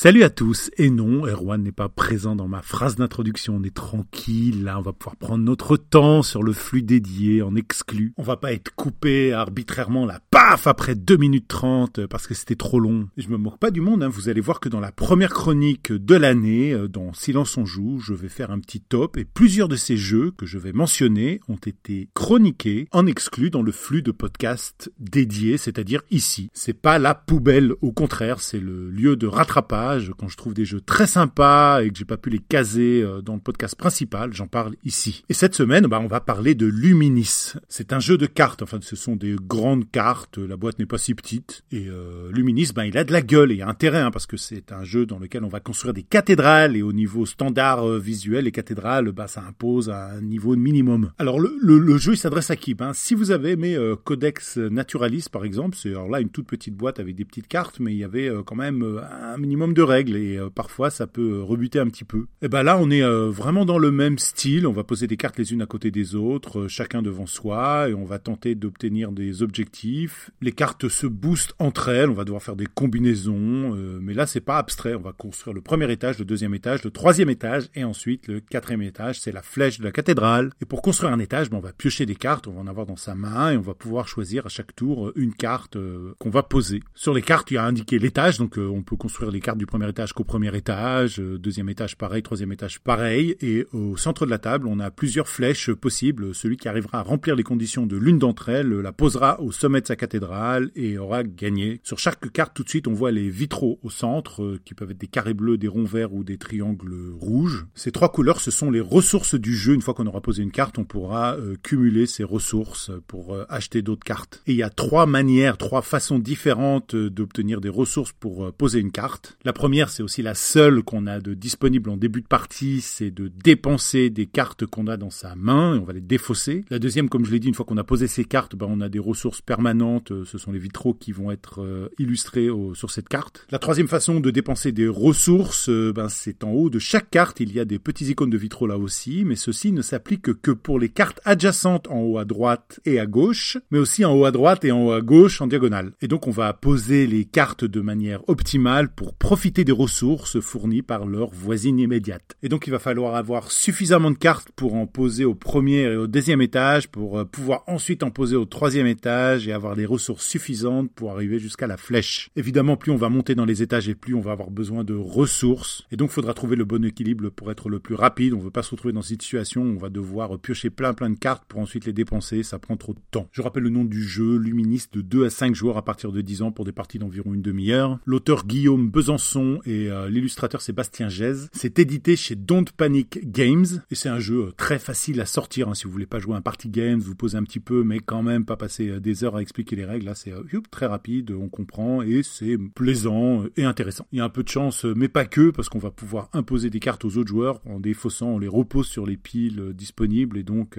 Salut à tous. Et non, Erwan n'est pas présent dans ma phrase d'introduction. On est tranquille. Là, on va pouvoir prendre notre temps sur le flux dédié en exclu. On va pas être coupé arbitrairement la paf après 2 minutes 30 parce que c'était trop long. Je me moque pas du monde. Hein. Vous allez voir que dans la première chronique de l'année, euh, dans Silence on joue, je vais faire un petit top et plusieurs de ces jeux que je vais mentionner ont été chroniqués en exclu dans le flux de podcast dédié, c'est-à-dire ici. C'est pas la poubelle. Au contraire, c'est le lieu de rattrapage quand je trouve des jeux très sympas et que j'ai pas pu les caser euh, dans le podcast principal, j'en parle ici. Et cette semaine, bah, on va parler de Luminis. C'est un jeu de cartes, enfin ce sont des grandes cartes, la boîte n'est pas si petite. Et euh, Luminis, bah, il a de la gueule et a intérêt, hein, parce que c'est un jeu dans lequel on va construire des cathédrales et au niveau standard euh, visuel, les cathédrales, bah, ça impose un niveau minimum. Alors le, jeu, il s'adresse à qui ben, Si vous avez aimé Codex Naturalis par exemple, c'est alors là une toute petite boîte avec des petites cartes, mais il y avait quand même un minimum de règles et euh, parfois ça peut euh, rebuter un petit peu. Et ben là on est euh, vraiment dans le même style, on va poser des cartes les unes à côté des autres, chacun devant soi et on va tenter d'obtenir des objectifs. Les cartes se boostent entre elles, on va devoir faire des combinaisons, mais là c'est pas abstrait, on va construire le premier étage, le deuxième étage, le troisième étage et ensuite le quatrième étage, c'est la flèche de la cathédrale. Et pour construire un étage, ben, on va piocher des cartes, on va en avoir dans sa main et on va pouvoir choisir à chaque tour une carte qu'on va poser. Sur les cartes, il y a indiqué l'étage, donc on peut construire les cartes du premier étage qu'au premier étage, euh, deuxième étage pareil, troisième étage pareil, et au centre de la table, on a plusieurs flèches possibles. Celui qui arrivera à remplir les conditions de l'une d'entre elles la posera au sommet de sa cathédrale et aura gagné. Sur chaque carte, tout de suite, on voit les vitraux au centre, euh, qui peuvent être des carrés bleus, des ronds verts ou des triangles rouges. Ces trois couleurs, ce sont les ressources du jeu. Une fois qu'on aura posé une carte, on pourra euh, cumuler ces ressources pour acheter d'autres cartes. Et il y a trois manières, trois façons différentes d'obtenir des ressources pour poser une carte. La première, c'est aussi la seule qu'on a de disponible en début de partie, c'est de dépenser des cartes qu'on a dans sa main et on va les défausser. La deuxième, comme je l'ai dit, une fois qu'on a posé ces cartes, ben, on a des ressources permanentes. Euh, ce sont les vitraux qui vont être euh, illustrés sur cette carte. La troisième façon de dépenser des ressources, euh, ben, c'est en haut de chaque carte. Il y a des petits icônes de vitraux là aussi, mais ceci ne s'applique que pour les cartes adjacentes en haut à droite et à gauche, mais aussi en haut à droite et en haut à gauche en diagonale. Et donc on va poser les cartes de manière optimale pour profiter des ressources ressources fournies par leur voisine immédiate. Et donc il va falloir avoir suffisamment de cartes pour en poser au premier et au deuxième étage, pour euh, pouvoir ensuite en poser au troisième étage et avoir des ressources suffisantes pour arriver jusqu'à la flèche. Évidemment, plus on va monter dans les étages et plus on va avoir besoin de ressources. Et donc il faudra trouver le bon équilibre pour être le plus rapide. On ne veut pas se retrouver dans cette situation où on va devoir piocher plein plein de cartes pour ensuite les dépenser. Ça prend trop de temps. Je rappelle le nom du jeu, Luministe, de 2 à 5 joueurs à partir de 10 ans pour des parties d'environ une demi-heure. L'auteur Guillaume Besançon et euh, l'illustrateur Sébastien Gèze. C'est édité chez Don't Panic Games et c'est un jeu euh, très facile à sortir. Hein. si vous voulez pas jouer un party game, vous posez un petit peu, mais quand même pas passer euh, des heures à expliquer les règles. Là, c'est très rapide, on comprend et c'est plaisant et intéressant. Il y a un peu de chance, mais pas que, parce qu'on va pouvoir imposer des cartes aux autres joueurs en défaussant, on les repose sur les piles disponibles et donc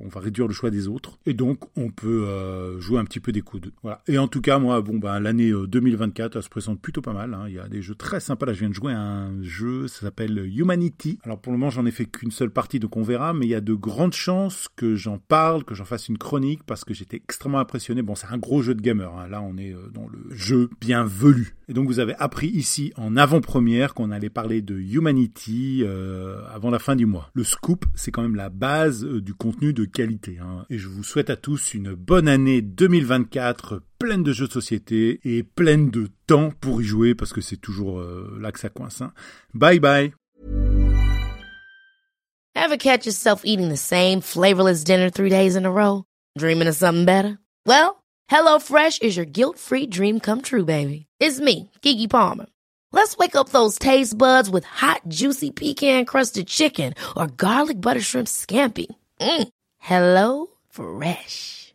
on va réduire le choix des autres. Et donc on peut jouer un petit peu des coudes. Voilà. Et en tout cas, moi, bon, ben l'année 2024, elle se présente plutôt pas mal. Hein. Il y a des jeux très sympa. Là, je viens de jouer à un jeu, ça s'appelle Humanity. Alors pour le moment, j'en ai fait qu'une seule partie, donc on verra, mais il y a de grandes chances que j'en parle, que j'en fasse une chronique, parce que j'étais extrêmement impressionné. Bon, c'est un gros jeu de gamer. Hein. Là, on est euh, dans le jeu bien velu. Et donc vous avez appris ici en avant-première qu'on allait parler de Humanity euh, avant la fin du mois. Le scoop, c'est quand même la base euh, du contenu de qualité. Hein. Et je vous souhaite à tous une bonne année 2024 pleine de jeux de société et pleine de temps pour y jouer parce que c'est toujours euh, là que ça coince. Hein. Bye bye. Ever catch yourself eating the same flavorless dinner three days in a row? Dreaming of something better? Well, HelloFresh is your guilt-free dream come true, baby. It's me, Kiki Palmer. Let's wake up those taste buds with hot, juicy pecan-crusted chicken or garlic butter shrimp scampi. Mm. Hello Fresh.